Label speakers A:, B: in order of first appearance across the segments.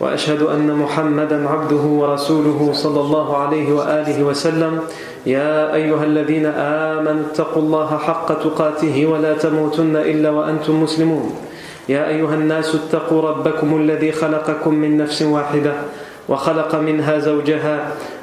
A: وأشهد أن محمدا عبده ورسوله صلى الله عليه وآله وسلم. يا أيها الذين آمنوا اتقوا الله حق تقاته ولا تموتن إلا وأنتم مسلمون. يا أيها الناس اتقوا ربكم الذي خلقكم من نفس واحدة وخلق منها زوجها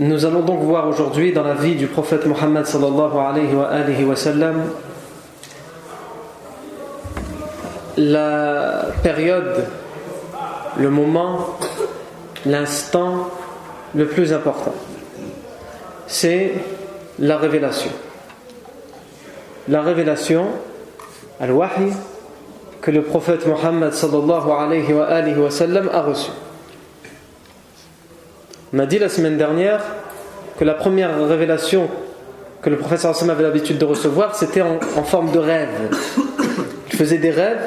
A: Nous allons donc voir aujourd'hui dans la vie du prophète Mohammed sallallahu alayhi wa, la période, le moment, l'instant le plus important. C'est la révélation. La révélation, al-wahi, que le prophète Mohammed sallallahu alayhi a reçu. On a dit la semaine dernière que la première révélation que le prophète sallallahu avait l'habitude de recevoir, c'était en, en forme de rêve. Il faisait des rêves,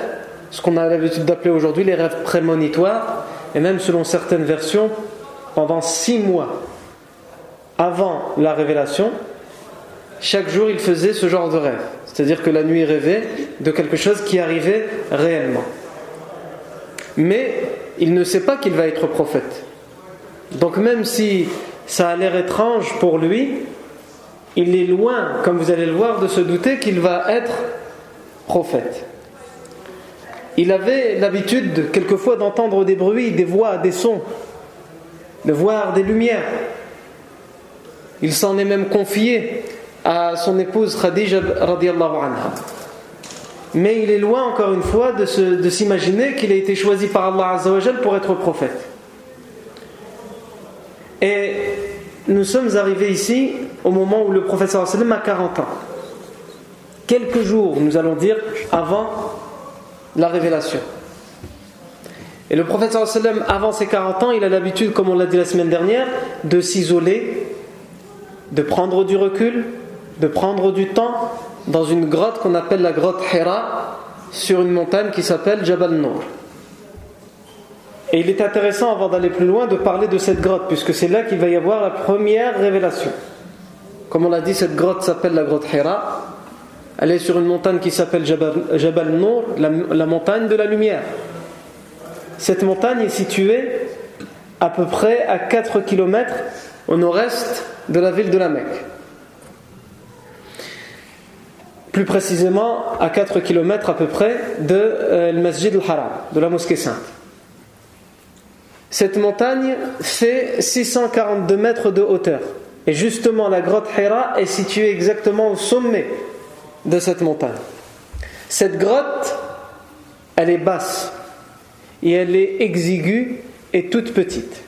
A: ce qu'on a l'habitude d'appeler aujourd'hui les rêves prémonitoires, et même selon certaines versions, pendant six mois avant la révélation, chaque jour il faisait ce genre de rêve. C'est-à-dire que la nuit rêvait de quelque chose qui arrivait réellement. Mais il ne sait pas qu'il va être prophète. Donc même si ça a l'air étrange pour lui, il est loin, comme vous allez le voir, de se douter qu'il va être prophète. Il avait l'habitude quelquefois d'entendre des bruits, des voix, des sons, de voir des lumières. Il s'en est même confié à son épouse Khadija anha. Mais il est loin encore une fois de s'imaginer qu'il a été choisi par Allah pour être prophète. Et nous sommes arrivés ici au moment où le prophète sallam a 40 ans. Quelques jours, nous allons dire, avant la révélation. Et le prophète sallam, avant ses 40 ans, il a l'habitude, comme on l'a dit la semaine dernière, de s'isoler, de prendre du recul, de prendre du temps dans une grotte qu'on appelle la grotte Hira, sur une montagne qui s'appelle Jabal Nour. Et il est intéressant, avant d'aller plus loin, de parler de cette grotte, puisque c'est là qu'il va y avoir la première révélation. Comme on l'a dit, cette grotte s'appelle la grotte Hira. Elle est sur une montagne qui s'appelle Jabal, Nour, la, montagne de la lumière. Cette montagne est située à peu près à 4 km au nord-est de la ville de la Mecque. Plus précisément, à 4 km à peu près de euh, Masjid al-Haram, de la mosquée sainte. Cette montagne fait 642 mètres de hauteur. Et justement, la grotte Hira est située exactement au sommet de cette montagne. Cette grotte, elle est basse et elle est exiguë et toute petite.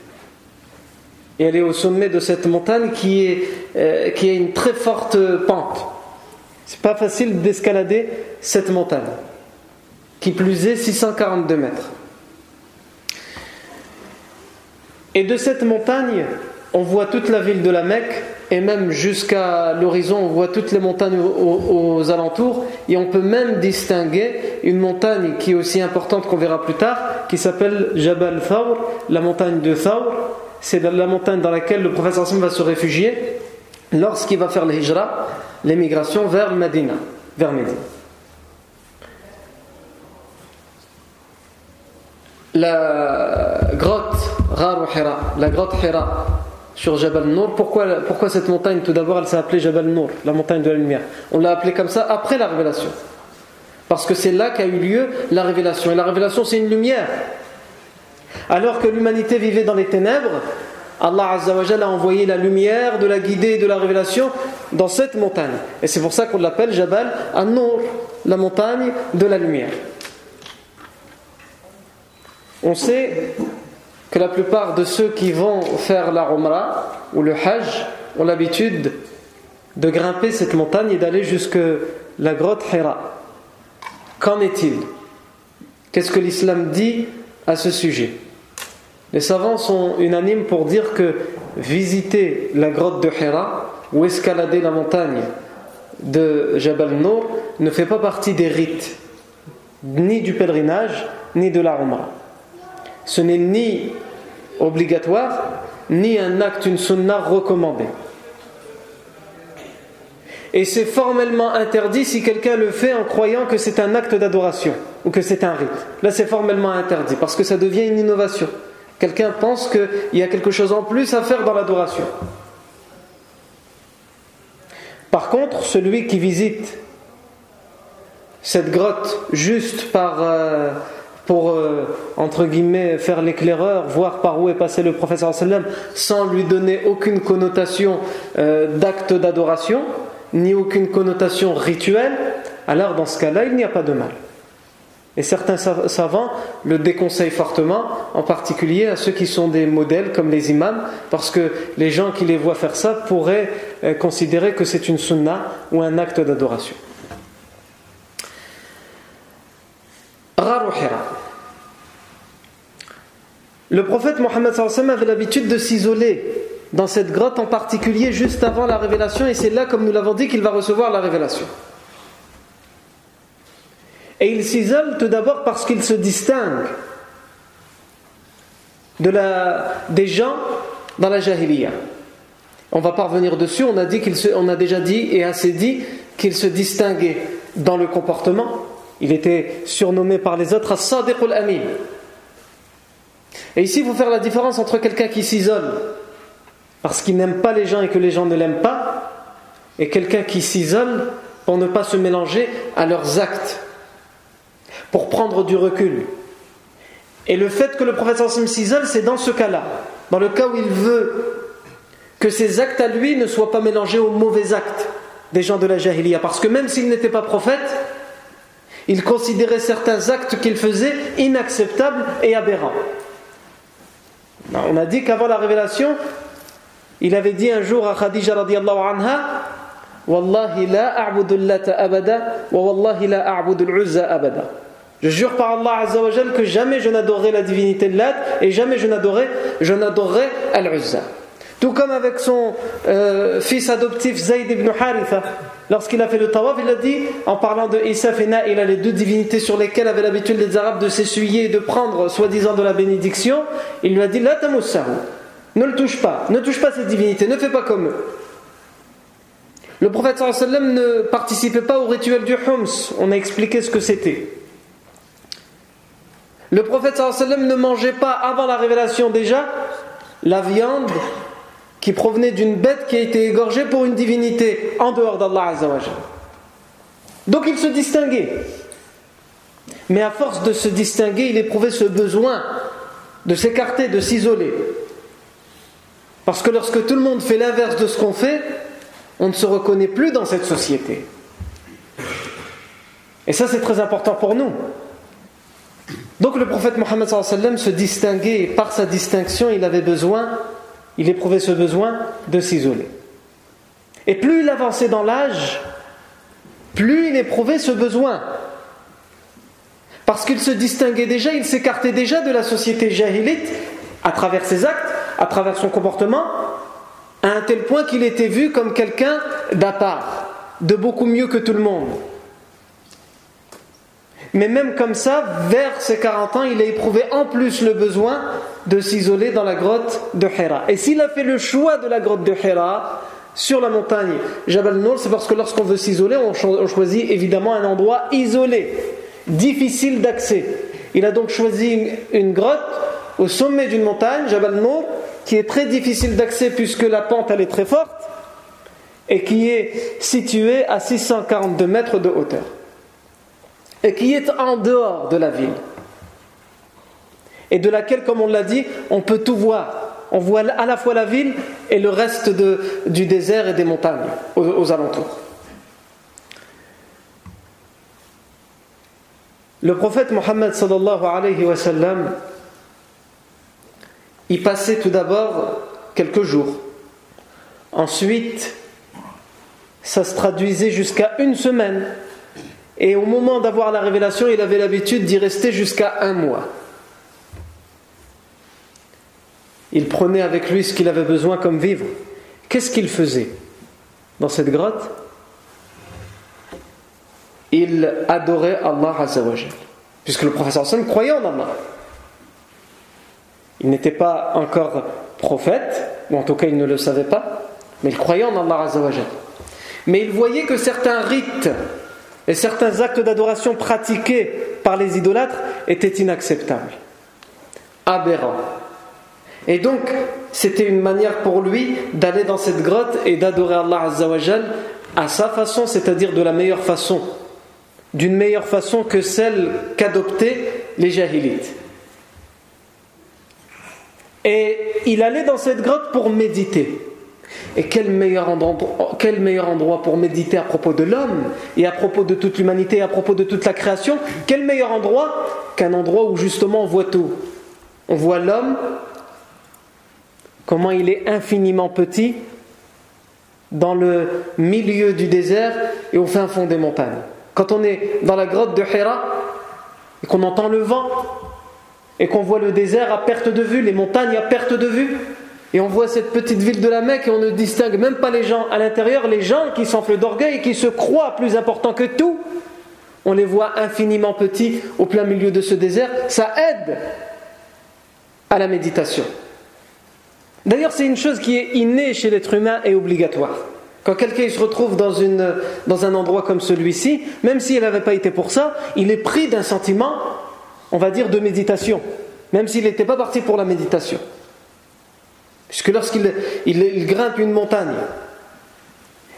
A: Et elle est au sommet de cette montagne qui, euh, qui a une très forte pente. C'est pas facile d'escalader cette montagne, qui plus est 642 mètres. Et de cette montagne, on voit toute la ville de la Mecque, et même jusqu'à l'horizon, on voit toutes les montagnes aux, alentours, et on peut même distinguer une montagne qui est aussi importante qu'on verra plus tard, qui s'appelle Jabal Thawr, la montagne de Thawr. C'est la montagne dans laquelle le prophète va se réfugier lorsqu'il va faire l'hijra, l'émigration vers Medina, vers Médine. La grotte Gharu Hira, la grotte Hira sur Jabal Nour. Pourquoi, pourquoi cette montagne? Tout d'abord, elle s'est appelée Jabal Nour, la montagne de la lumière. On l'a appelée comme ça après la révélation. Parce que c'est là qu'a eu lieu la révélation. Et la révélation, c'est une lumière. Alors que l'humanité vivait dans les ténèbres, Allah a envoyé la lumière de la guidée et de la révélation dans cette montagne. Et c'est pour ça qu'on l'appelle Jabal An-Nur, la montagne de la lumière. On sait que la plupart de ceux qui vont faire la Umrah ou le Hajj ont l'habitude de grimper cette montagne et d'aller jusque la grotte Hira. Qu'en est-il? Qu'est-ce que l'islam dit à ce sujet? Les savants sont unanimes pour dire que visiter la grotte de Hira ou escalader la montagne de Jabal Nour ne fait pas partie des rites, ni du pèlerinage, ni de la Umrah. Ce n'est ni obligatoire, ni un acte, une sunna recommandée. Et c'est formellement interdit si quelqu'un le fait en croyant que c'est un acte d'adoration ou que c'est un rite. Là, c'est formellement interdit parce que ça devient une innovation. Quelqu'un pense qu'il y a quelque chose en plus à faire dans l'adoration. Par contre, celui qui visite cette grotte juste par, euh, pour, euh, entre guillemets, faire l'éclaireur, voir par où est passé le professeur sallam, sans lui donner aucune connotation euh, d'acte d'adoration, ni aucune connotation rituelle, alors dans ce cas-là, il n'y a pas de mal. Et certains savants le déconseillent fortement, en particulier à ceux qui sont des modèles comme les imams, parce que les gens qui les voient faire ça pourraient euh, considérer que c'est une sunna ou un acte d'adoration. Le prophète Mohammed avait l'habitude de s'isoler dans cette grotte en particulier juste avant la révélation et c'est là, comme nous l'avons dit, qu'il va recevoir la révélation. Et il s'isole tout d'abord parce qu'il se distingue de la, des gens dans la jahiliya. On va pas revenir dessus, on a, dit qu'il on a déjà dit et assez dit qu'il se distinguait dans le comportement. Il était surnommé par les autres As-Sadiq al-Amin. Et ici, il faut faire la différence entre quelqu'un qui s'isole parce qu'il n'aime pas les gens et que les gens ne l'aiment pas, et quelqu'un qui s'isole pour ne pas se mélanger à leurs actes, pour prendre du recul. Et le fait que le prophète s'isole, c'est dans ce cas-là, dans le cas où il veut que ses actes à lui ne soient pas mélangés aux mauvais actes des gens de la Jahiliya. Parce que même s'il n'était pas prophète, il considérait certains actes qu'il faisait inacceptables et aberrants. On a dit qu'avant la révélation, il avait dit un jour à Khadija anha la. Je jure par Allah Azza wa que jamais je n'adorerai la divinité de Lat et jamais je n'adorerai je n'adorerai Al-Uzza. Tout comme avec son euh, fils adoptif Zayd ibn Haritha, lorsqu'il a fait le tawaf, il a dit, en parlant de Isaf et il a les deux divinités sur lesquelles avaient l'habitude les Arabes de s'essuyer et de prendre soi-disant de la bénédiction, il lui a dit La. Ne le touche pas, ne touche pas cette divinité, ne fais pas comme eux. Le prophète ne participait pas au rituel du Hums, on a expliqué ce que c'était. Le prophète ne mangeait pas avant la révélation déjà la viande qui provenait d'une bête qui a été égorgée pour une divinité en dehors d'Allah Donc il se distinguait. Mais à force de se distinguer, il éprouvait ce besoin de s'écarter, de s'isoler. Parce que lorsque tout le monde fait l'inverse de ce qu'on fait, on ne se reconnaît plus dans cette société. Et ça, c'est très important pour nous. Donc le prophète Mohammed se distinguait, et par sa distinction, il avait besoin, il éprouvait ce besoin de s'isoler. Et plus il avançait dans l'âge, plus il éprouvait ce besoin. Parce qu'il se distinguait déjà, il s'écartait déjà de la société jahilite à travers ses actes, à travers son comportement, à un tel point qu'il était vu comme quelqu'un d'à part, de beaucoup mieux que tout le monde. Mais même comme ça, vers ses 40 ans, il a éprouvé en plus le besoin de s'isoler dans la grotte de Hira. Et s'il a fait le choix de la grotte de Hira, sur la montagne Jabal Nour, c'est parce que lorsqu'on veut s'isoler, on choisit évidemment un endroit isolé, difficile d'accès. Il a donc choisi une grotte au sommet d'une montagne, Jabal Nour, qui est très difficile d'accès puisque la pente elle est très forte et qui est située à 642 mètres de hauteur et qui est en dehors de la ville et de laquelle, comme on l'a dit, on peut tout voir. on voit à la fois la ville et le reste du désert et des montagnes aux, alentours. Le prophète Mohammed sallallahu alayhi wa sallam y passait tout d'abord quelques jours. Ensuite, ça se traduisait jusqu'à une semaine. Et au moment d'avoir la révélation, il avait l'habitude d'y rester jusqu'à un mois. Il prenait avec lui ce qu'il avait besoin comme vivre. Qu'est-ce qu'il faisait dans cette grotte? Il adorait Allah Azzawajal. Puisque le professeur Hassan croyait en Allah. Il n'était pas encore prophète, ou en tout cas il ne le savait pas, mais il croyait en Allah Azzawajal. Mais il voyait que certains rites et certains actes d'adoration pratiqués par les idolâtres étaient inacceptables, aberrants. Et donc, c'était une manière pour lui d'aller dans cette grotte et d'adorer Allah Azzawajal à sa façon, c'est-à-dire de la meilleure façon, d'une meilleure façon que celle qu'adoptaient les jahilites. Et il allait dans cette grotte pour méditer. Et quel meilleur, endroit, quel meilleur endroit pour méditer à propos de l'homme et à propos de toute l'humanité et à propos de toute la création? Quel meilleur endroit qu'un endroit où justement on voit tout? On voit l'homme, comment il est infiniment petit dans le milieu du désert et au fin fond des montagnes. Quand on est dans la grotte de Hira et qu'on entend le vent et qu'on voit le désert à perte de vue, les montagnes à perte de vue, et on voit cette petite ville de la Mecque et on ne distingue même pas les gens à l'intérieur, les gens qui s'enflent d'orgueil et qui se croient plus importants que tout. On les voit infiniment petits au plein milieu de ce désert. Ça aide à la méditation. D'ailleurs, c'est une chose qui est innée chez l'être humain et obligatoire. Quand quelqu'un se retrouve dans, un endroit comme celui-ci, même s'il n'avait pas été pour ça, il est pris d'un sentiment, on va dire, de méditation, même s'il n'était pas parti pour la méditation. Puisque lorsqu'il il, grimpe une montagne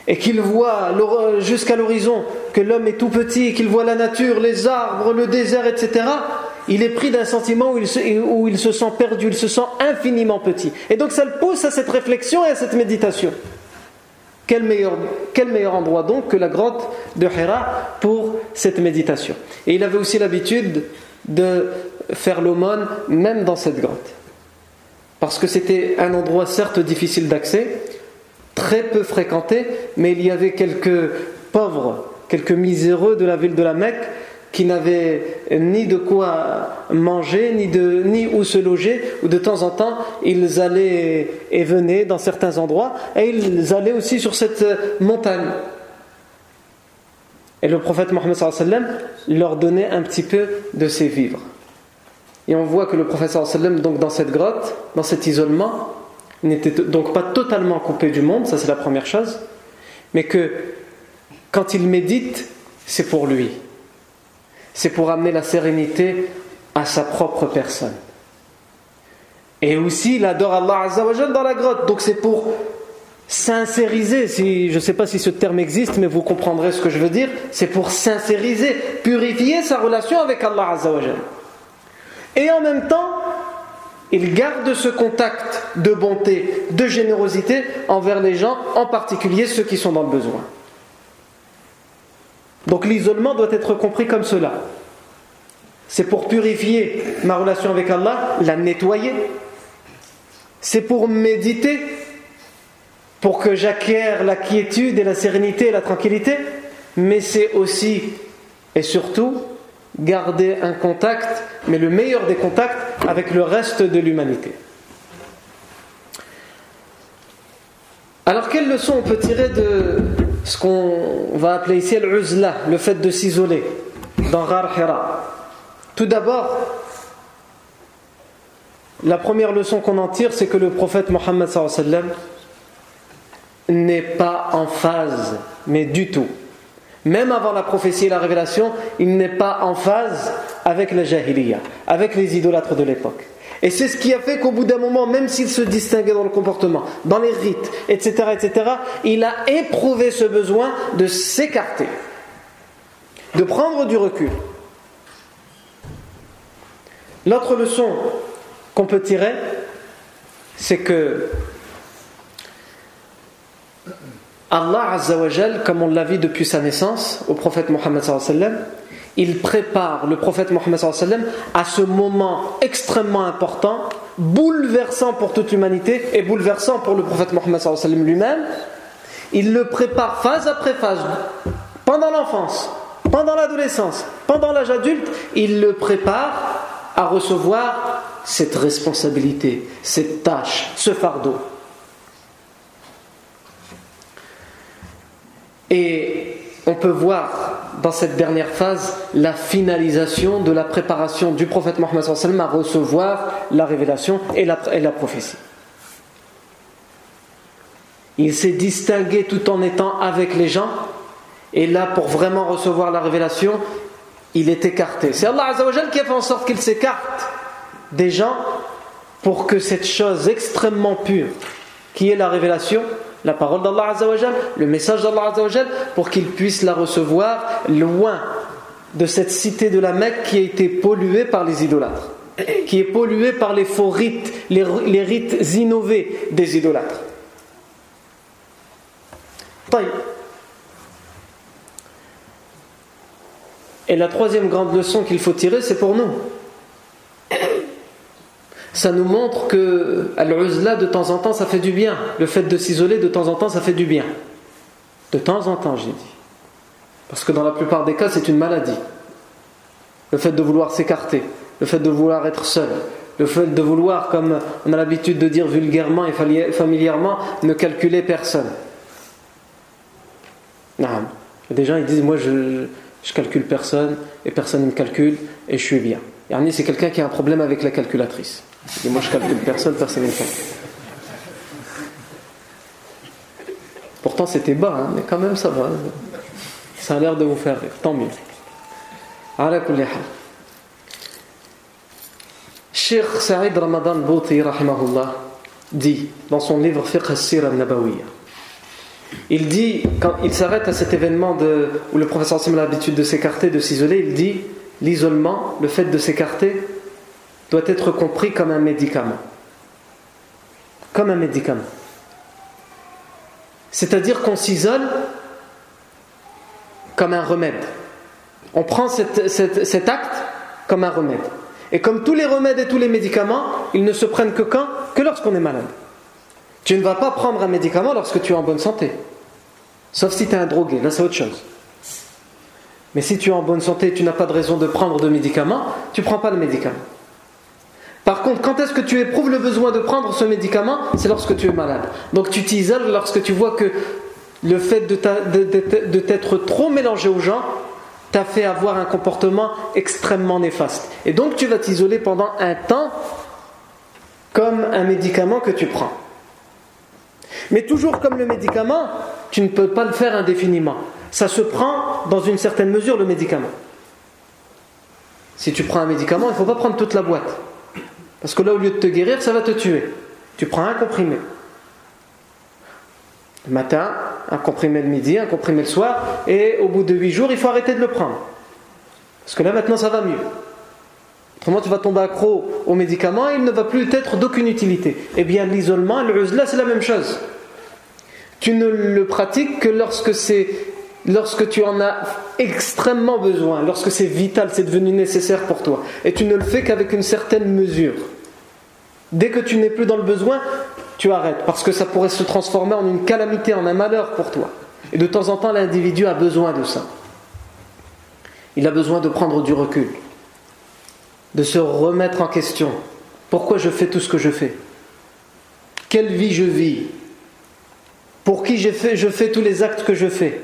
A: et qu'il voit jusqu'à l'horizon que l'homme est tout petit et qu'il voit la nature, les arbres, le désert, etc., il est pris d'un sentiment où il, se, où il se sent perdu, il se sent infiniment petit. Et donc ça le pousse à cette réflexion et à cette méditation. Quel meilleur, quel meilleur endroit donc que la grotte de Hira pour cette méditation? Et il avait aussi l'habitude de faire l'aumône même dans cette grotte parce que c'était un endroit certes difficile d'accès, très peu fréquenté, mais il y avait quelques pauvres, quelques miséreux de la ville de la Mecque qui n'avaient ni de quoi manger, ni, de, ni où se loger, ou de temps en temps ils allaient et venaient dans certains endroits, et ils allaient aussi sur cette montagne. Et le prophète Mohammed leur donnait un petit peu de ses vivres. Et on voit que le sallam, donc dans cette grotte, dans cet isolement, n'était donc pas totalement coupé du monde, ça c'est la première chose, mais que quand il médite, c'est pour lui. C'est pour amener la sérénité à sa propre personne. Et aussi, il adore Allah Azzawajal dans la grotte. Donc c'est pour sincériser, si, je ne sais pas si ce terme existe, mais vous comprendrez ce que je veux dire, c'est pour sincériser, purifier sa relation avec Allah Azzawajal. Et en même temps, il garde ce contact de bonté, de générosité envers les gens, en particulier ceux qui sont dans le besoin. Donc l'isolement doit être compris comme cela. C'est pour purifier ma relation avec Allah, la nettoyer. C'est pour méditer, pour que j'acquière la quiétude et la sérénité et la tranquillité. Mais c'est aussi et surtout garder un contact, mais le meilleur des contacts, avec le reste de l'humanité. Alors, quelle leçon on peut tirer de ce qu'on va appeler ici l'uzla, le fait de s'isoler dans Ghar Hira Tout d'abord, la première leçon qu'on en tire, c'est que le prophète Mohammed n'est pas en phase, mais du tout, même avant la prophétie et la révélation, il n'est pas en phase avec la jahiliya, avec les idolâtres de l'époque. Et c'est ce qui a fait qu'au bout d'un moment, même s'il se distinguait dans le comportement, dans les rites, etc., etc., il a éprouvé ce besoin de s'écarter, de prendre du recul. L'autre leçon qu'on peut tirer, c'est que Allah Azzawajal, comme on l'a vu depuis sa naissance au prophète Mohammed il prépare le prophète Mohammed à ce moment extrêmement important, bouleversant pour toute l'humanité et bouleversant pour le prophète Mohammed lui-même. Il le prépare phase après phase, pendant l'enfance, pendant l'adolescence, pendant l'âge adulte, il le prépare à recevoir cette responsabilité, cette tâche, ce fardeau. Et on peut voir dans cette dernière phase la finalisation de la préparation du prophète Mohammed à recevoir la révélation et la, et la prophétie. Il s'est distingué tout en étant avec les gens, et là, pour vraiment recevoir la révélation, il est écarté. C'est Allah qui a fait en sorte qu'il s'écarte des gens pour que cette chose extrêmement pure, qui est la révélation, la parole d'Allah Azzawajal, le message d'Allah Azzawajal, pour qu'ils puissent la recevoir loin de cette cité de la Mecque qui a été polluée par les idolâtres, qui est polluée par les faux rites, les, rites innovés des idolâtres. Et la troisième grande leçon qu'il faut tirer, c'est pour nous ça nous montre que al-uzla de temps en temps ça fait du bien. Le fait de s'isoler de temps en temps ça fait du bien. De temps en temps, j'ai dit. Parce que dans la plupart des cas, c'est une maladie. Le fait de vouloir s'écarter, le fait de vouloir être seul, le fait de vouloir, comme on a l'habitude de dire vulgairement et familièrement, ne calculer personne. Non. Des gens ils disent Moi je, je calcule personne et personne ne me calcule et je suis bien. Yarni, c'est quelqu'un qui a un problème avec la calculatrice. Et moi je calcule personne, personne ne calcule. Pourtant c'était bas, hein, mais quand même ça va. Ça a l'air de vous faire rire, tant mieux. Cheikh Saïd Ramadan Bouti dit dans son livre Fiqh al-Sira al-Nabawiyya il dit, quand il s'arrête à cet événement de, où le professeur Sim a l'habitude de s'écarter, de s'isoler, il dit l'isolement, le fait de s'écarter, doit être compris comme un médicament. Comme un médicament. C'est-à-dire qu'on s'isole comme un remède. On prend cet acte comme un remède. Et comme tous les remèdes et tous les médicaments, ils ne se prennent que quand? Que lorsqu'on est malade. Tu ne vas pas prendre un médicament lorsque tu es en bonne santé. Sauf si tu es un drogué, là c'est autre chose. Mais si tu es en bonne santé et tu n'as pas de raison de prendre de médicaments, tu ne prends pas de médicament. Quand est-ce que tu éprouves le besoin de prendre ce médicament? C'est lorsque tu es malade. Donc tu t'isoles lorsque tu vois que le fait de t'être trop mélangé aux gens t'a fait avoir un comportement extrêmement néfaste. Et donc tu vas t'isoler pendant un temps comme un médicament que tu prends. Mais toujours comme le médicament, tu ne peux pas le faire indéfiniment. Ça se prend dans une certaine mesure le médicament. Si tu prends un médicament, il ne faut pas prendre toute la boîte. Parce que là, au lieu de te guérir, ça va te tuer. Tu prends un comprimé. Le matin, un comprimé le midi, un comprimé le soir, et au bout de 8 jours, il faut arrêter de le prendre. Parce que là, maintenant, ça va mieux. Autrement, tu vas tomber accro au médicament et il ne va plus être d'aucune utilité. Eh bien, l'isolement, le c'est la même chose. Tu ne le pratiques que lorsque c'est lorsque tu en as extrêmement besoin, lorsque c'est vital, c'est devenu nécessaire pour toi. Et tu ne le fais qu'avec une certaine mesure. Dès que tu n'es plus dans le besoin, tu arrêtes, parce que ça pourrait se transformer en une calamité, en un malheur pour toi. Et de temps en temps, l'individu a besoin de ça. Il a besoin de prendre du recul de se remettre en question. Pourquoi je fais tout ce que je fais? Quelle vie je vis? Pour qui je fais, je fais tous les actes que je fais?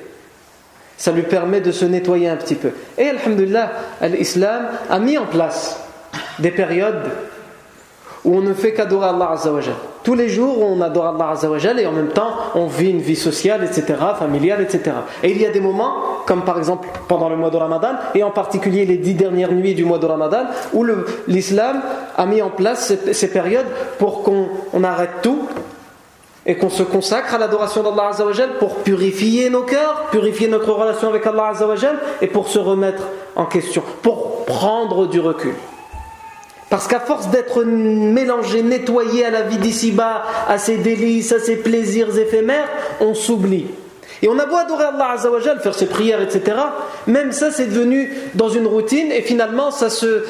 A: Ça lui permet de se nettoyer un petit peu. Et Alhamdulillah, l'islam a mis en place des périodes où on ne fait qu'adorer Allah Azzawajal. Tous les jours, on adore Allah Azzawajal et en même temps, on vit une vie sociale, etc., familiale, etc. Et il y a des moments, comme par exemple pendant le mois de Ramadan, et en particulier les dix dernières nuits du mois de Ramadan, où l'islam a mis en place ces, périodes pour qu'on arrête tout et qu'on se consacre à l'adoration d'Allah Azzawajal pour purifier nos cœurs, purifier notre relation avec Allah Azzawajal et pour se remettre en question, pour prendre du recul.
B: Parce qu'à force d'être mélangé, nettoyé à la vie d'ici-bas, à ses délices, à ses plaisirs éphémères, on s'oublie. Et on a beau adorer Allah Azzawajal, faire ses prières, etc. Même ça, c'est devenu dans une routine et finalement, ça se,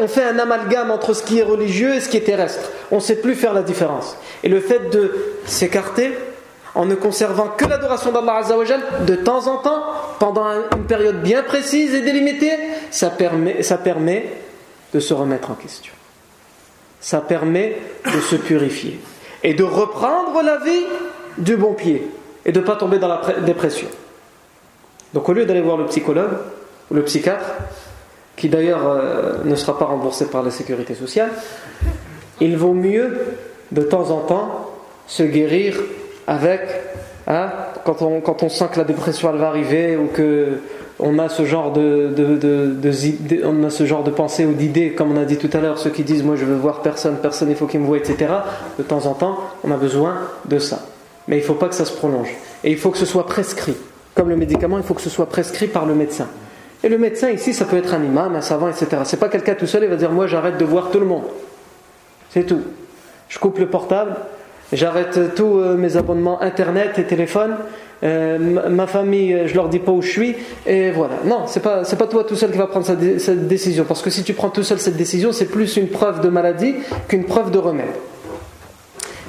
B: on fait un amalgame entre ce qui est religieux et ce qui est terrestre. On ne sait plus faire la différence. Et le fait de s'écarter en ne conservant que l'adoration d'Allah Azzawajal de temps en temps, pendant une période bien précise et délimitée, ça permet, ça permet de se remettre en question. Ça permet de se purifier et de reprendre la vie du bon pied et de ne pas tomber dans la dépression. Donc au lieu d'aller voir le psychologue ou le psychiatre, qui d'ailleurs euh, ne sera pas remboursé par la sécurité sociale, il vaut mieux de temps en temps se guérir avec, hein, quand, on, sent que la dépression va arriver ou que on a ce genre de, de, pensée ou d'idées, comme on a dit tout à l'heure, ceux qui disent moi je veux voir personne, personne il faut qu'il me voie, etc. De temps en temps, on a besoin de ça. Mais il ne faut pas que ça se prolonge. Et il faut que ce soit prescrit. Comme le médicament, il faut que ce soit prescrit par le médecin. Et le médecin ici, ça peut être un imam, un savant, etc. C'est pas quelqu'un tout seul, il va dire moi j'arrête de voir tout le monde. C'est tout. Je coupe le portable, j'arrête tous euh, mes abonnements internet et téléphone, euh, ma famille, euh, je leur dis pas où je suis, et voilà. Non, c'est pas, c'est pas toi tout seul qui va prendre cette décision, parce que si tu prends tout seul cette décision, c'est plus une preuve de maladie qu'une preuve de remède.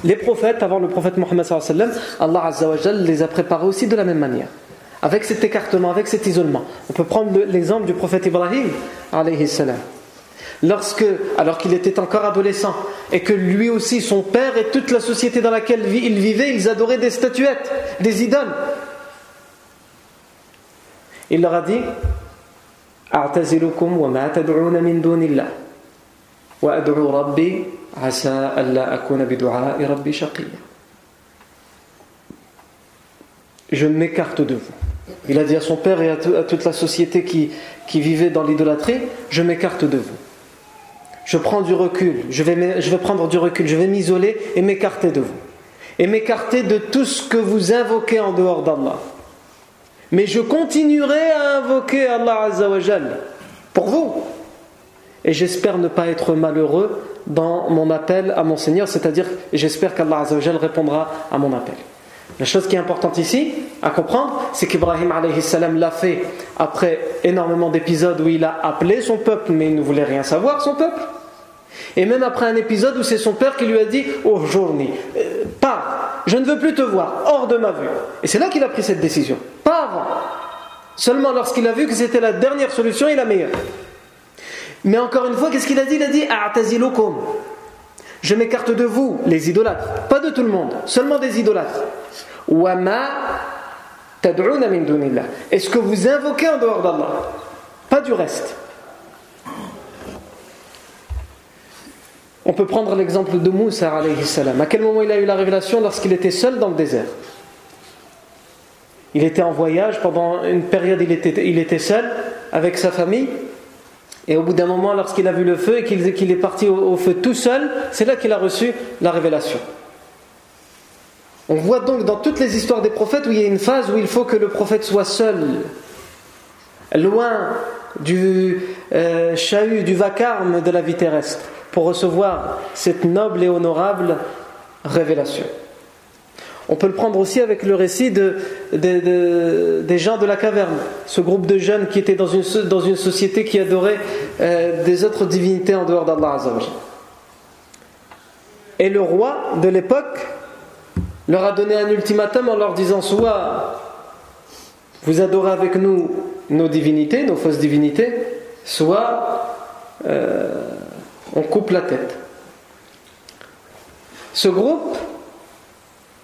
B: Les prophètes, avant le prophète Mohammed, Allah les a préparés aussi de la même manière. Avec cet écartement, avec cet isolement. On peut prendre l'exemple du prophète Ibrahim, Lorsque, alors qu'il était encore adolescent, et que lui aussi, son père et toute la société dans laquelle il vivait, ils adoraient des statuettes, des idoles. Il leur a dit je m'écarte de vous. Il a dit à son père et à, toute la société qui, qui vivait dans l'idolâtrie, je m'écarte de vous. Je prends du recul, je vais, prendre du recul, je vais m'isoler et m'écarter de vous. Et m'écarter de tout ce que vous invoquez en dehors d'Allah. Mais je continuerai à invoquer Allah Azzawajal pour vous. Et j'espère ne pas être malheureux dans mon appel à mon Seigneur, c'est-à-dire j'espère qu'Allah répondra à mon appel. La chose qui est importante ici à comprendre, c'est qu'Ibrahim l'a fait après énormément d'épisodes où il a appelé son peuple, mais il ne voulait rien savoir, son peuple. Et même après un épisode où c'est son père qui lui a dit Aujourd'hui, euh, pars, je ne veux plus te voir, hors de ma vue. Et c'est là qu'il a pris cette décision, pas. Seulement lorsqu'il a vu que c'était la dernière solution et la meilleure. Mais encore une fois, qu'est-ce qu'il a dit? Il a dit Je m'écarte de vous, les idolâtres. Pas de tout le monde, seulement des idolâtres. Est-ce que vous invoquez en dehors d'Allah? Pas du reste. On peut prendre l'exemple de Moussa alayhi. À quel moment il a eu la révélation? Lorsqu'il était seul dans le désert. Il était en voyage, pendant une période il était seul avec sa famille. Et au bout d'un moment, lorsqu'il a vu le feu et qu'il est parti au, feu tout seul, c'est là qu'il a reçu la révélation. On voit donc dans toutes les histoires des prophètes où il y a une phase où il faut que le prophète soit seul, loin du euh, chahut, du vacarme de la vie terrestre, pour recevoir cette noble et honorable révélation. On peut le prendre aussi avec le récit de, des gens de la caverne, ce groupe de jeunes qui étaient dans une, société qui adorait euh, des autres divinités en dehors d'Allah Et le roi de l'époque leur a donné un ultimatum en leur disant soit vous adorez avec nous nos divinités, nos fausses divinités, soit euh, on coupe la tête. Ce groupe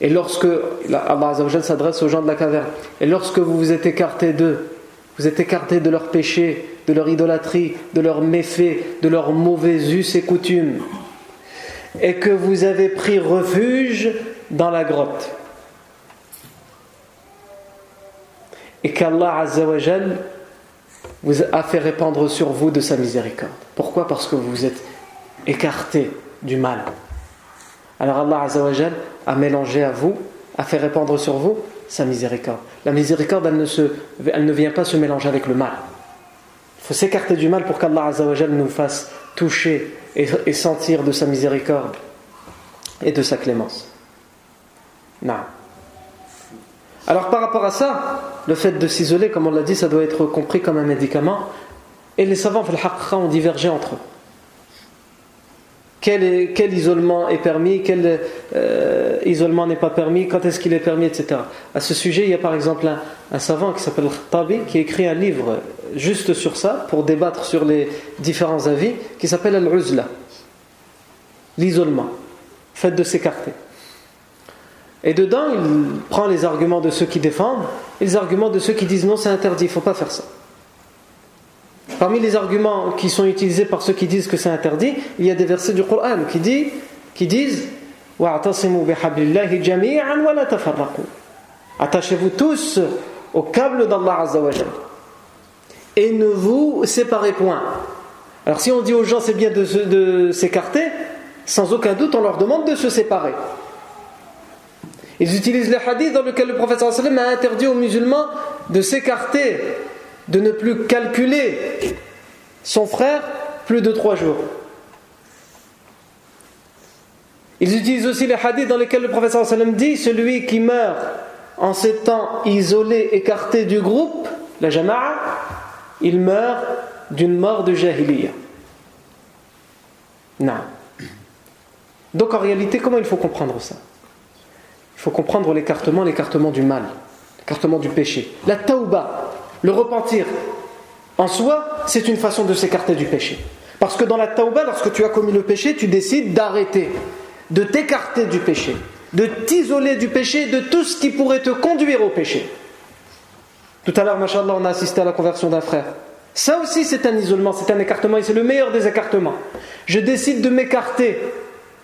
B: Et lorsque, Allah s'adresse aux gens de la caverne, et lorsque vous vous êtes écartés d'eux, vous êtes écartés de leurs péchés, de leur idolâtrie, de leurs méfaits, de leurs mauvais us et coutumes, et que vous avez pris refuge dans la grotte. Et qu'Allah Azzawajal vous a fait répandre sur vous de sa miséricorde. Pourquoi? Parce que vous êtes écarté du mal. Alors Allah Azzawajal a mélangé à vous, a fait répandre sur vous sa miséricorde. La miséricorde, elle ne, se, elle ne vient pas se mélanger avec le mal. Il faut s'écarter du mal pour qu'Allah nous fasse toucher et, sentir de sa miséricorde et de sa clémence. Non. Alors par rapport à ça, le fait de s'isoler, comme on l'a dit, ça doit être compris comme un médicament. Et les savants, ont divergé entre eux. Quel, isolement est permis, quel euh, isolement n'est pas permis, quand est-ce qu'il est permis, etc. À ce sujet, il y a par exemple un, savant qui s'appelle Tabi qui écrit un livre juste sur ça, pour débattre sur les différents avis, qui s'appelle Al-Uzla, l'isolement, fait de s'écarter. Et dedans, il prend les arguments de ceux qui défendent et les arguments de ceux qui disent non, c'est interdit, il ne faut pas faire ça. Parmi les arguments qui sont utilisés par ceux qui disent que c'est interdit, il y a des versets du Coran qui, qui disent Attachez-vous tous au câble d'Allah Azzawajal et ne vous séparez point. Alors si on dit aux gens c'est bien de s'écarter, sans aucun doute on leur demande de se séparer. Ils utilisent les hadiths dans lesquels le prophète a interdit aux musulmans de s'écarter, de ne plus calculer son frère plus de trois jours. Ils utilisent aussi les hadiths dans lesquels le prophète sallam dit celui qui meurt en s'étant isolé, écarté du groupe, la jama'a, il meurt d'une mort de jahiliya. Non. Donc en réalité, comment il faut comprendre ça? Il faut comprendre l'écartement, l'écartement du mal, l'écartement du péché. La tauba, le repentir, en soi, c'est une façon de s'écarter du péché. Parce que dans la tauba, lorsque tu as commis le péché, tu décides d'arrêter, de t'écarter du péché, de t'isoler du péché, de tout ce qui pourrait te conduire au péché. Tout à l'heure, machallah, on a assisté à la conversion d'un frère. Ça aussi, c'est un isolement, c'est un écartement, et c'est le meilleur des écartements. Je décide de m'écarter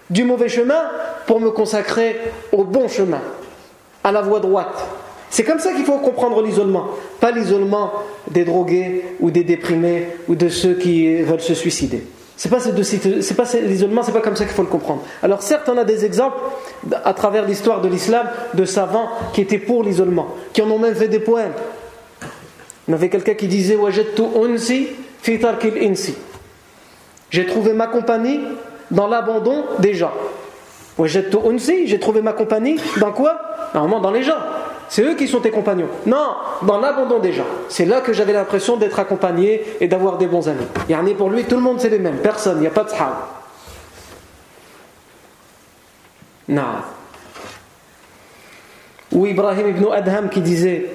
B: du mauvais chemin pour me consacrer au bon chemin, à la voie droite. C'est comme ça qu'il faut comprendre l'isolement, pas l'isolement des drogués ou des déprimés ou de ceux qui veulent se suicider. C'est pas, c'est pas l'isolement, c'est pas comme ça qu'il faut le comprendre. Alors certes, on a des exemples à travers l'histoire de l'islam de savants qui étaient pour l'isolement, qui en ont même fait des poèmes. Y avait quelqu'un qui disait unsi insi. J'ai trouvé ma compagnie dans l'abandon des gens. unsi, j'ai trouvé ma compagnie dans quoi? Normalement dans les gens. C'est eux qui sont tes compagnons. Non, dans l'abandon des gens. C'est là que j'avais l'impression d'être accompagné et d'avoir des bons amis. Et pour lui, tout le monde c'est les mêmes. Personne, il n'y a pas de sahab. Non. Ou Ibrahim ibn Adham qui disait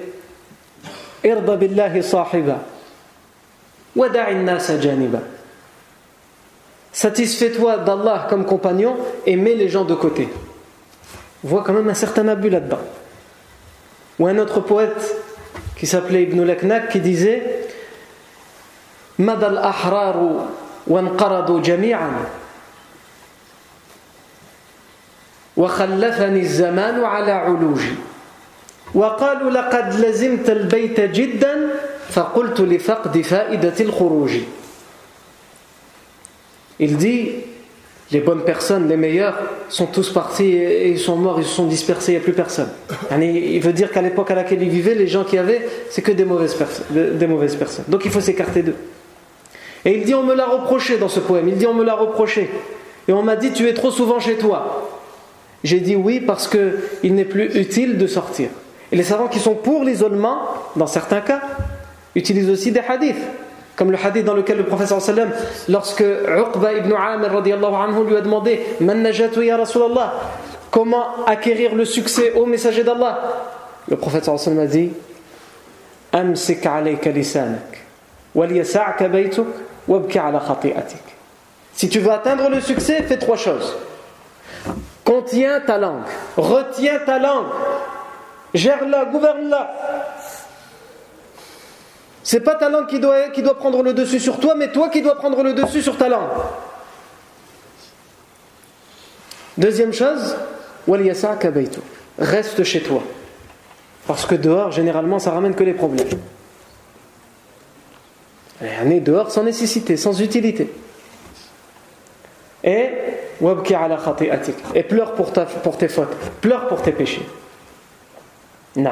B: Satisfais-toi d'Allah comme compagnon et mets les gens de côté. On voit quand même un certain abus là-dedans. Ou un autre poète qui s'appelait Ibn Laknak qui disait Madal ahraru wanqaradu jami'an وخلفني الزمان على علوجي وقالوا لقد لزمت البيت جدا فقلت لفقد فائدة الخروج Il dit les bonnes personnes, les meilleurs, sont tous partis et ils sont morts, ils se sont dispersés, il n'y a plus personne. Il veut dire qu'à l'époque à laquelle il vivait, les gens qui avaient, c'est que des mauvaises, des mauvaises personnes. Donc il faut s'écarter d'eux. Et il dit, on me l'a reproché dans ce poème, il dit, on me l'a reproché. Et on m'a dit, tu es trop souvent chez toi. J'ai dit oui parce qu'il n'est plus utile de sortir. Et les savants qui sont pour l'isolement, dans certains cas, utilisent aussi des hadiths. Comme le hadith dans lequel le professeur sallam, lorsque Uqba ibn Amir anhu, lui a demandé Comment acquérir le succès au messager d'Allah? Le prophète sallam a dit Amsik alayka lisanak baytuk wabki ala khati'atik Si tu veux atteindre le succès, fais trois choses. Contiens ta langue, retiens ta langue, gère-la, gouverne-la. C'est pas ta langue qui doit, prendre le dessus sur toi, mais toi qui dois prendre le dessus sur ta langue. Deuxième chose, reste chez toi. Parce que dehors, généralement, ça ramène que les problèmes. On est dehors sans nécessité, sans utilité. Et et pleure pour, ta, pour tes fautes, pleure pour tes péchés. Non.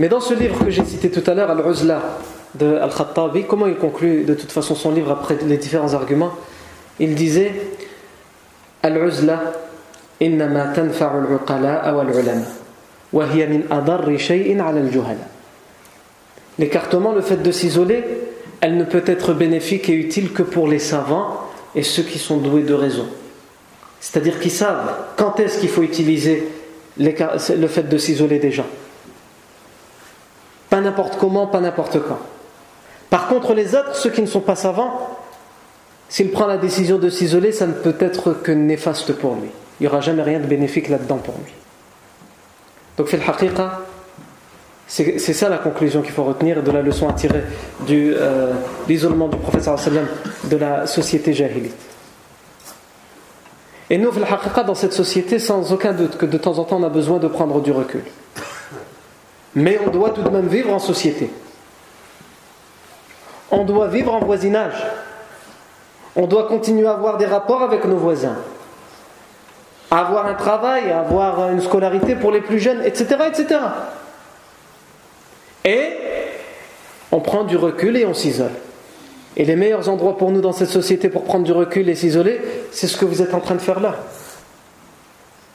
B: Mais dans ce livre que j'ai cité tout à l'heure, Al-Uzla de Al-Khattabi, comment il conclut de toute façon son livre après les différents arguments? Il disait Al-Uzla innama tanfa'u al-uqala wa al-ulama wa hiya min shay'in 'ala al-juhala. L'écartement, le fait de s'isoler, elle ne peut être bénéfique et utile que pour les savants et ceux qui sont doués de raison. C'est-à-dire qui savent quand est-ce qu'il faut utiliser le fait de s'isoler des gens. Pas n'importe comment, pas n'importe quand. Par contre, les autres, ceux qui ne sont pas savants, s'il prend la décision de s'isoler, ça ne peut être que néfaste pour lui. Il n'y aura jamais rien de bénéfique là-dedans pour lui. Donc, fil haqiqa, c'est ça la conclusion qu'il faut retenir de la leçon à tirer de euh, l'isolement du prophète de la société jahilite. Et nous, dans cette société, sans aucun doute que de temps en temps on a besoin de prendre du recul. Mais on doit tout de même vivre en société. On doit vivre en voisinage. On doit continuer à avoir des rapports avec nos voisins. avoir un travail, avoir une scolarité pour les plus jeunes, etc. etc. Et on prend du recul et on s'isole. Et les meilleurs endroits pour nous dans cette société pour prendre du recul et s'isoler, c'est ce que vous êtes en train de faire là.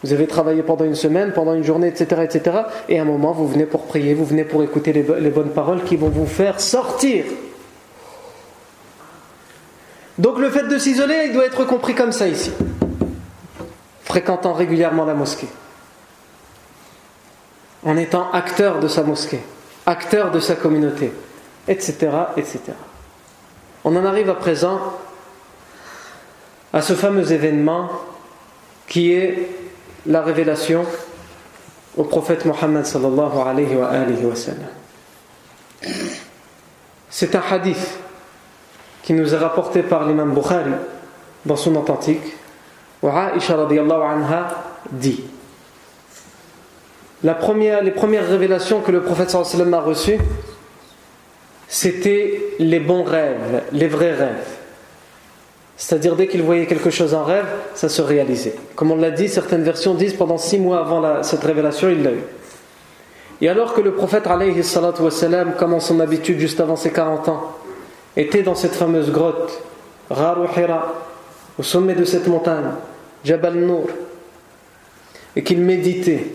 B: Vous avez travaillé pendant une semaine, pendant une journée, etc., etc. Et à un moment, vous venez pour prier, vous venez pour écouter les, bonnes paroles qui vont vous faire sortir. Donc le fait de s'isoler, il doit être compris comme ça ici. Fréquentant régulièrement la mosquée. En étant acteur de sa mosquée, acteur de sa communauté, etc., etc. On en arrive à présent à ce fameux événement qui est la révélation au prophète Mohammed sallallahu alayhi wa. C'est un hadith qui nous est rapporté par l'imam Bukhari dans son authentique où Aisha radiallahu anha dit la première, les premières révélations que le prophète a reçues c'était les bons rêves, les vrais rêves. C'est-à-dire dès qu'il voyait quelque chose en rêve, ça se réalisait. Comme on l'a dit, certaines versions disent pendant six mois avant cette révélation, il l'a eu. Et alors que le prophète, alayhi comme en son habitude juste avant ses 40 ans, était dans cette fameuse grotte, Gharu Hira, au sommet de cette montagne, Jabal Nour, et qu'il méditait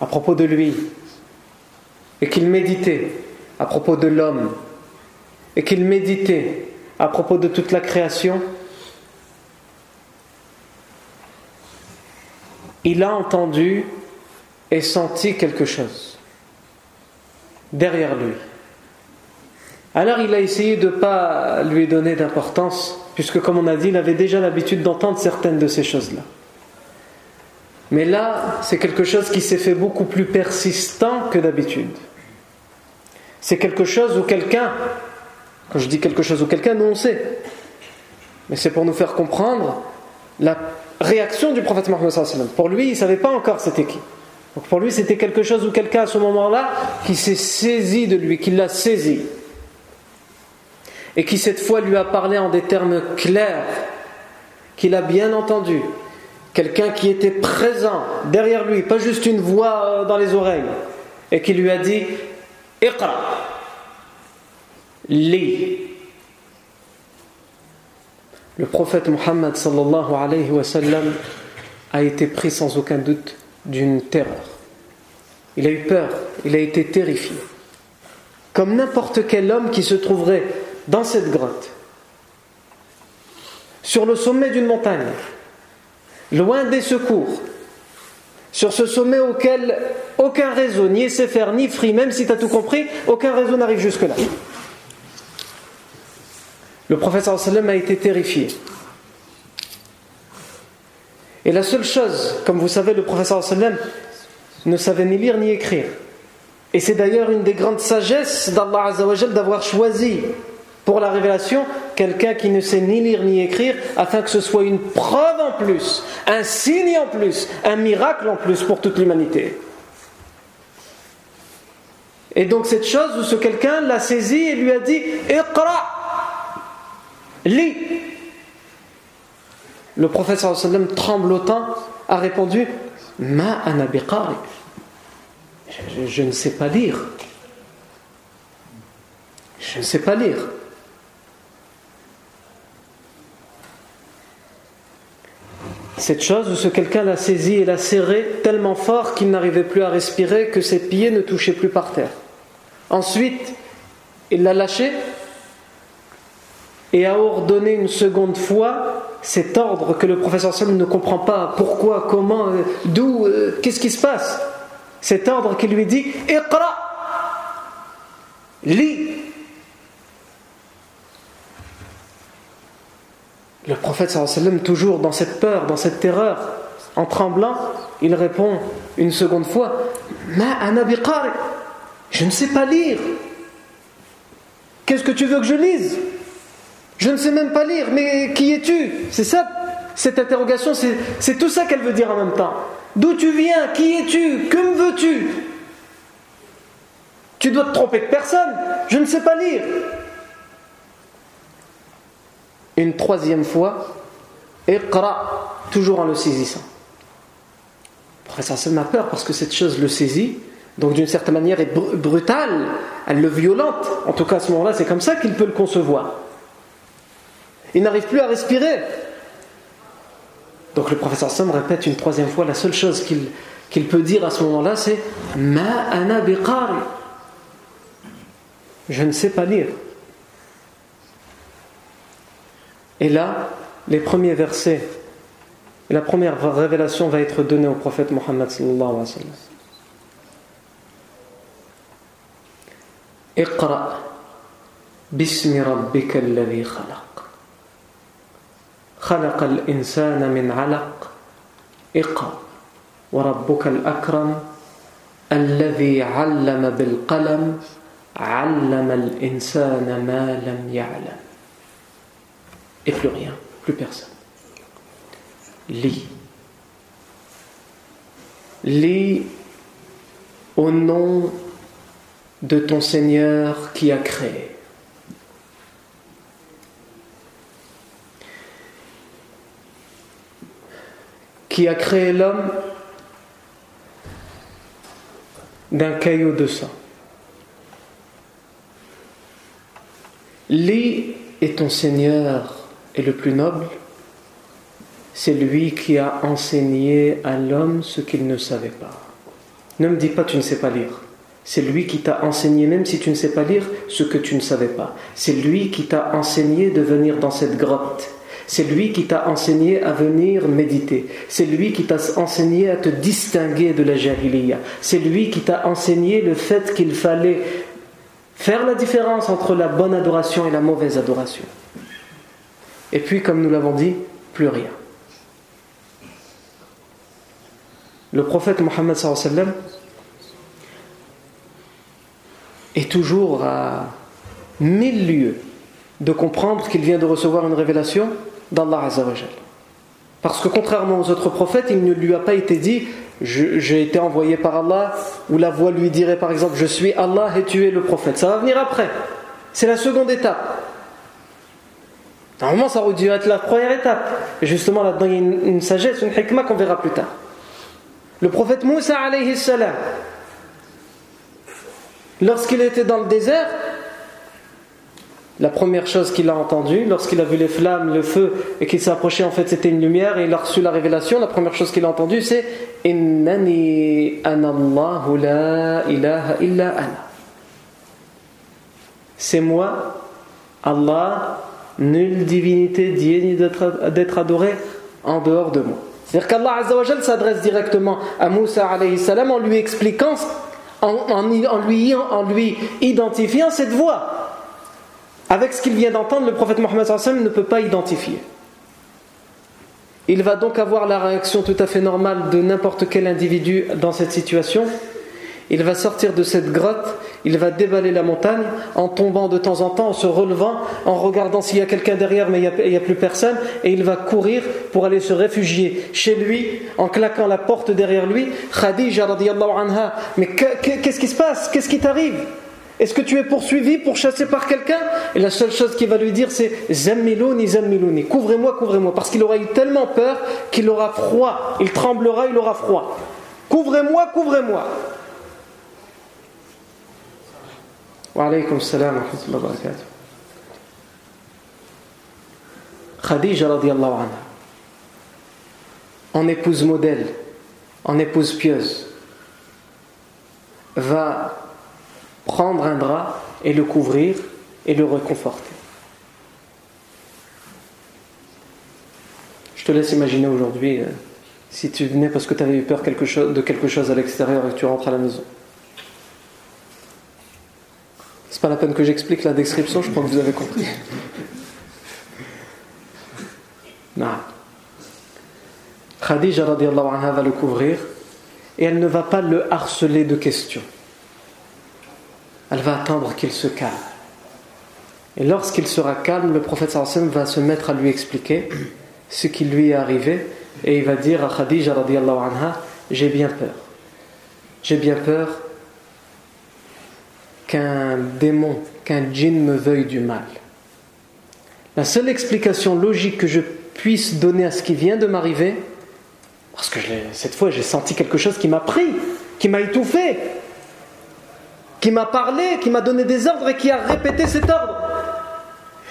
B: à propos de lui, et qu'il méditait à propos de l'homme et qu'il méditait à propos de toute la création, il a entendu et senti quelque chose derrière lui. Alors il a essayé de ne pas lui donner d'importance, puisque comme on a dit, il avait déjà l'habitude d'entendre certaines de ces choses-là. Mais là, c'est quelque chose qui s'est fait beaucoup plus persistant que d'habitude. C'est quelque chose où quelqu'un, quand je dis quelque chose où quelqu'un, nous on sait, mais c'est pour nous faire comprendre la réaction du prophète Mohammed. Pour lui, il ne savait pas encore c'était qui. Donc pour lui, c'était quelque chose où quelqu'un à ce moment-là qui s'est saisi de lui, qui l'a saisi. Et qui cette fois lui a parlé en des termes clairs, qu'il a bien entendu. Quelqu'un qui était présent derrière lui, pas juste une voix euh, dans les oreilles. Et qui lui a dit Iqra. Lis. Le prophète Muhammad sallallahu alayhi wa a été pris sans aucun doute d'une terreur. Il a eu peur, il a été terrifié. Comme n'importe quel homme qui se trouverait dans cette grotte, sur le sommet d'une montagne, loin des secours, sur ce sommet auquel aucun réseau, ni SFR, ni Free, même si tu as tout compris, aucun réseau n'arrive jusque-là. Le professeur sallam a été terrifié. Et la seule chose, comme vous savez, le professeur sallam ne savait ni lire ni écrire. Et c'est d'ailleurs une des grandes sagesses d'Allah d'avoir choisi pour la révélation quelqu'un qui ne sait ni lire ni écrire, afin que ce soit une preuve en plus, un signe en plus, un miracle en plus pour toute l'humanité. Et donc cette chose où ce quelqu'un l'a saisi et lui a dit Iqra Lis Le prophète sallam tremblotant a répondu Ma anabiqari je, je ne sais pas lire. Je ne sais pas lire. Cette chose où ce quelqu'un l'a saisi et l'a serré tellement fort qu'il n'arrivait plus à respirer, que ses pieds ne touchaient plus par terre. Ensuite, il l'a lâché et a ordonné une seconde fois cet ordre que le professeur Sam ne comprend pas. Pourquoi, comment, euh, d'où, euh, qu'est-ce qui se passe? Cet ordre qui lui dit Iqra Lis Le prophète sallam, toujours dans cette peur, dans cette terreur, en tremblant, il répond une seconde fois Ma Je ne sais pas lire. Qu'est-ce que tu veux que je lise? Je ne sais même pas lire, mais qui es-tu? C'est ça, cette interrogation, c'est tout ça qu'elle veut dire en même temps. D'où tu viens? Qui es-tu? Que me veux-tu? Tu dois te tromper de personne. Je ne sais pas lire une troisième fois, Iqra, toujours en le saisissant. Le professeur a peur parce que cette chose le saisit, donc d'une certaine manière est brutale, elle le violente. En tout cas, à ce moment-là, c'est comme ça qu'il peut le concevoir. Il n'arrive plus à respirer. Donc le professeur Sam répète une troisième fois la seule chose qu'il peut dire à ce moment-là, c'est Ma ana biqari. Je ne sais pas lire. Et là, les premiers versets, la première révélation va être donnée au prophète Mohammed. Iqra. خلق الإنسان من علق اقرأ وربك الأكرم الذي علم بالقلم علم الإنسان ما لم يعلم et plus rien, plus personne. Lis. Lis au nom de ton Seigneur qui a créé. Qui a créé l'homme d'un caillou de sang. Lis et ton Seigneur et le plus noble, c'est lui qui a enseigné à l'homme ce qu'il ne savait pas. Ne me dis pas tu ne sais pas lire. C'est lui qui t'a enseigné, même si tu ne sais pas lire, ce que tu ne savais pas. C'est lui qui t'a enseigné de venir dans cette grotte. C'est lui qui t'a enseigné à venir méditer. C'est lui qui t'a enseigné à te distinguer de la jahiliya. C'est lui qui t'a enseigné le fait qu'il fallait faire la différence entre la bonne adoration et la mauvaise adoration. Et puis, comme nous l'avons dit, plus rien. Le prophète Mohammed est toujours à mille lieues de comprendre qu'il vient de recevoir une révélation d'Allah Azzawajal. Parce que contrairement aux autres prophètes, il ne lui a pas été dit j'ai été envoyé par Allah, ou la voix lui dirait par exemple je suis Allah et tu es le prophète. Ça va venir après. C'est la seconde étape. Normalement, ça aurait dû être la première étape. Et justement, là-dedans, il y a une, sagesse, une hikmah qu'on verra plus tard. Le prophète Moussa, alayhi lorsqu'il était dans le désert, la première chose qu'il a entendue, lorsqu'il a vu les flammes, le feu, et qu'il s'est approché, en fait, c'était une lumière, et il a reçu la révélation, la première chose qu'il a entendue, c'est illa ana. C'est moi, Allah, nulle divinité digne d'être adorée en dehors de moi. C'est-à-dire qu'Allah s'adresse directement à Moussa salam en lui expliquant, en lui identifiant cette voix. Avec ce qu'il vient d'entendre, le prophète Mohammed ne peut pas identifier. Il va donc avoir la réaction tout à fait normale de n'importe quel individu dans cette situation. Il va sortir de cette grotte il va déballer la montagne en tombant de temps en temps, en se relevant, en regardant s'il y a quelqu'un derrière mais il n'y a, plus personne, et il va courir pour aller se réfugier chez lui en claquant la porte derrière lui. Khadija anha, mais qu'est-ce qui se passe? Qu'est-ce qui t'arrive? Est-ce que tu es poursuivi, pour chasser par quelqu'un? Et la seule chose qu'il va lui dire, c'est Zammilouni, Zammilouni, couvrez-moi, couvrez-moi. Parce qu'il aura eu tellement peur qu'il aura froid. Il tremblera, il aura froid. Couvrez-moi, couvrez-moi. Wa alaykum salam wa rahmatullahi. Khadija en épouse modèle, en épouse pieuse, va prendre un drap et le couvrir et le réconforter. Je te laisse imaginer aujourd'hui euh, si tu venais parce que tu avais eu peur de quelque chose à l'extérieur et que tu rentres à la maison. C'est pas la peine que j'explique la description, je crois que vous avez compris. Non. Khadija va le couvrir et elle ne va pas le harceler de questions elle va attendre qu'il se calme. Et lorsqu'il sera calme, le prophète sallam va se mettre à lui expliquer ce qui lui est arrivé et il va dire à Khadija anha J'ai bien peur. J'ai bien peur qu'un démon, qu'un djinn me veuille du mal. La seule explication logique que je puisse donner à ce qui vient de m'arriver, parce que cette fois j'ai senti quelque chose qui m'a pris, qui m'a étouffé, qui m'a parlé, qui m'a donné des ordres et qui a répété cet ordre.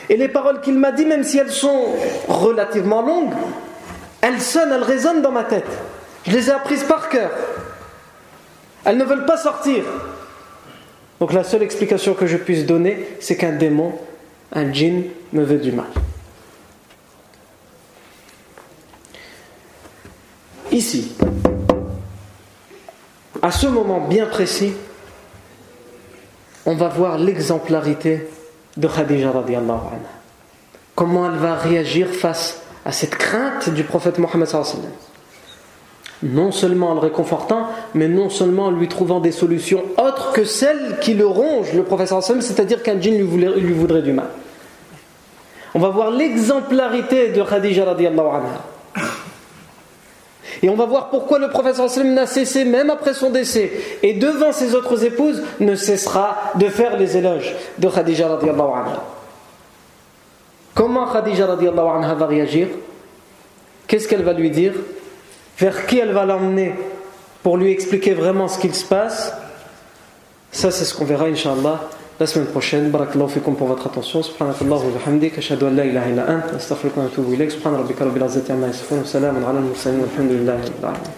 B: Et les paroles qu'il m'a dit, même si elles sont relativement longues, elles sonnent, elles résonnent dans ma tête. Je les ai apprises par cœur. Elles ne veulent pas sortir. Donc la seule explication que je puisse donner, c'est qu'un démon, un djinn, me veut du mal. Ici, à ce moment bien précis, on va voir l'exemplarité de Khadija radiallahu anha. Comment elle va réagir face à cette crainte du prophète Mohammed non seulement en le réconfortant, mais non seulement en lui trouvant des solutions autres que celles qui le rongent, le prophète c'est-à-dire qu'un djinn lui, voudrait du mal. On va voir l'exemplarité de Khadija radiallahu anha. Et on va voir pourquoi le prophète n'a cessé, même après son décès, et devant ses autres épouses, ne cessera de faire les éloges de Khadija radiallahu anha. Comment Khadija radiallahu anha va réagir? Qu'est-ce qu'elle va lui dire? Vers qui elle va l'emmener pour lui expliquer vraiment ce qu'il se passe? Ça, c'est ce qu'on verra, Inch'Allah. La semaine prochaine. Barakallahu fikum pour votre attention. Subhanakallah wa bihamdik. Ashhadu an la ilaha illa ant. Astaghfiruka wa atubu ilayk. Subhana rabbika rabbil izzati amma yasifun. Salamun ala al-mursalin. Walhamdulillahi rabbil alamin.